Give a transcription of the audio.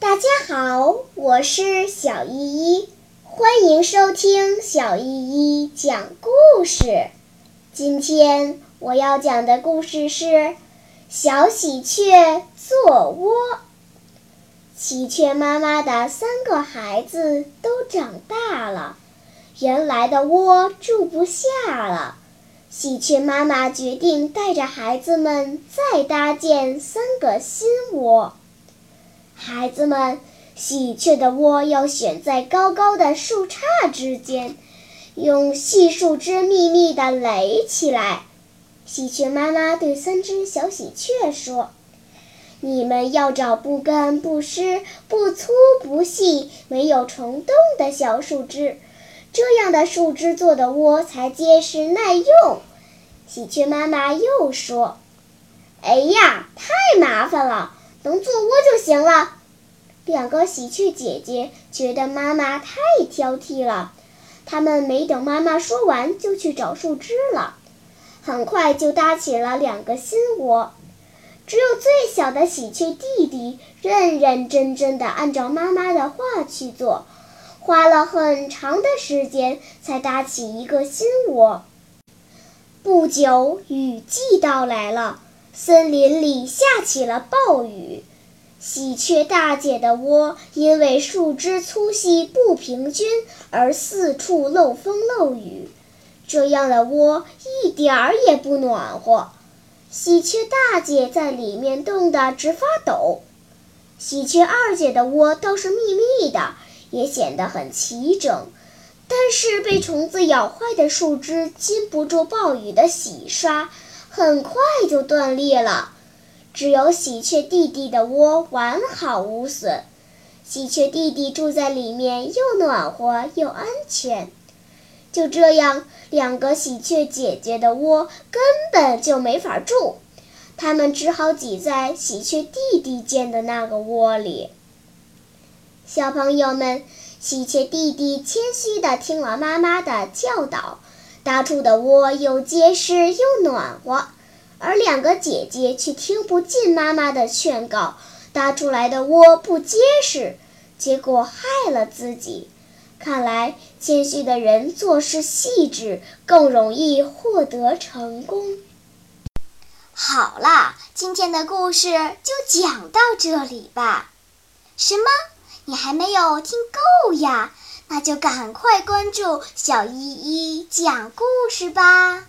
大家好，我是小依依，欢迎收听小依依讲故事。今天我要讲的故事是《小喜鹊做窝》。喜鹊妈妈的三个孩子都长大了，原来的窝住不下了。喜鹊妈妈决定带着孩子们再搭建三个新窝。孩子们，喜鹊的窝要选在高高的树杈之间，用细树枝密密地垒起来。喜鹊妈妈对三只小喜鹊说。你们要找不干不湿、不粗不细、没有虫洞的小树枝，这样的树枝做的窝才结实耐用。喜鹊妈妈又说：“哎呀，太麻烦了，能做窝就行了。”两个喜鹊姐姐觉得妈妈太挑剔了，她们没等妈妈说完，就去找树枝了，很快就搭起了两个新窝。只有最小的喜鹊弟弟认认真真地按照妈妈的话去做，花了很长的时间才搭起一个新窝。不久，雨季到来了，森林里下起了暴雨。喜鹊大姐的窝因为树枝粗细不平均而四处漏风漏雨，这样的窝一点儿也不暖和。喜鹊大姐在里面冻得直发抖，喜鹊二姐的窝倒是密密的，也显得很齐整。但是被虫子咬坏的树枝经不住暴雨的洗刷，很快就断裂了。只有喜鹊弟弟的窝完好无损，喜鹊弟弟住在里面又暖和又安全。就这样，两个喜鹊姐姐的窝根本就没法住，他们只好挤在喜鹊弟弟建的那个窝里。小朋友们，喜鹊弟弟谦虚地听了妈妈的教导，搭出的窝又结实又暖和；而两个姐姐却听不进妈妈的劝告，搭出来的窝不结实，结果害了自己。看来，谦虚的人做事细致，更容易获得成功。好了，今天的故事就讲到这里吧。什么？你还没有听够呀？那就赶快关注小依依讲故事吧。